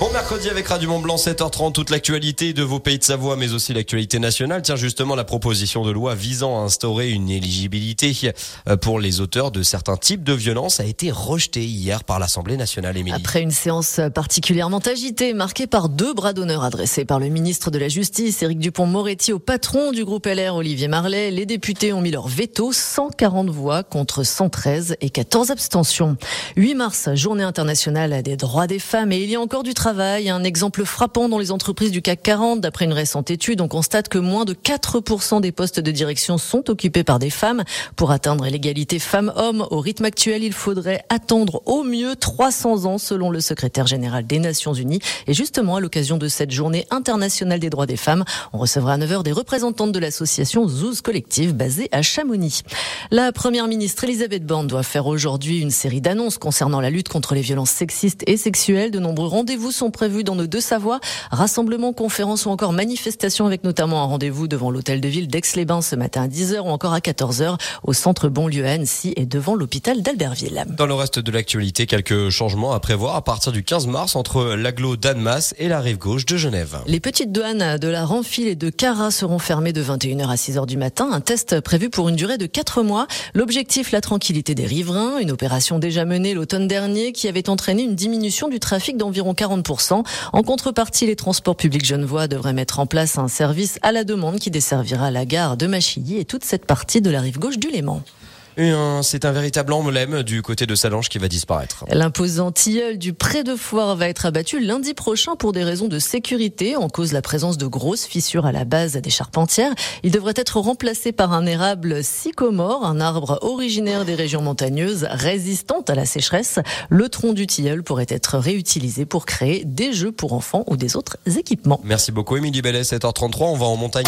Bon mercredi avec Radio Mont Blanc 7h30 toute l'actualité de vos pays de Savoie mais aussi l'actualité nationale. Tiens justement la proposition de loi visant à instaurer une éligibilité euh, pour les auteurs de certains types de violences a été rejetée hier par l'Assemblée nationale. Après une séance particulièrement agitée marquée par deux bras d'honneur adressés par le ministre de la Justice Éric Dupont-Moretti au patron du groupe LR Olivier Marlet, les députés ont mis leur veto 140 voix contre 113 et 14 abstentions. 8 mars, journée internationale des droits des femmes et il y a encore du travail un exemple frappant dans les entreprises du CAC 40. D'après une récente étude, on constate que moins de 4% des postes de direction sont occupés par des femmes. Pour atteindre l'égalité femmes-hommes au rythme actuel, il faudrait attendre au mieux 300 ans selon le secrétaire général des Nations Unies. Et justement, à l'occasion de cette journée internationale des droits des femmes, on recevra à 9h des représentantes de l'association Zouz Collective basée à Chamonix. La première ministre Elisabeth Borne doit faire aujourd'hui une série d'annonces concernant la lutte contre les violences sexistes et sexuelles. De nombreux rendez-vous sont prévus dans nos deux Savoies. Rassemblements, conférences ou encore manifestations avec notamment un rendez-vous devant l'hôtel de ville d'Aix-les-Bains ce matin à 10h ou encore à 14h au centre Bonlieu à Annecy et devant l'hôpital d'Albertville. Dans le reste de l'actualité, quelques changements à prévoir à partir du 15 mars entre l'agglo d'Annemasse et la rive gauche de Genève. Les petites douanes de la Renfile et de Cara seront fermées de 21h à 6h du matin. Un test prévu pour une durée de 4 mois. L'objectif, la tranquillité des riverains. Une opération déjà menée l'automne dernier qui avait entraîné une diminution du trafic d'environ 40%. En contrepartie, les transports publics genevois devraient mettre en place un service à la demande qui desservira la gare de Machilly et toute cette partie de la rive gauche du Léman. C'est un véritable emblème du côté de Salange qui va disparaître. L'imposant tilleul du pré de foire va être abattu lundi prochain pour des raisons de sécurité, en cause la présence de grosses fissures à la base des charpentières. Il devrait être remplacé par un érable sycomore, un arbre originaire des régions montagneuses, résistant à la sécheresse. Le tronc du tilleul pourrait être réutilisé pour créer des jeux pour enfants ou des autres équipements. Merci beaucoup Émilie Bellet, 7h33, on va en montagne.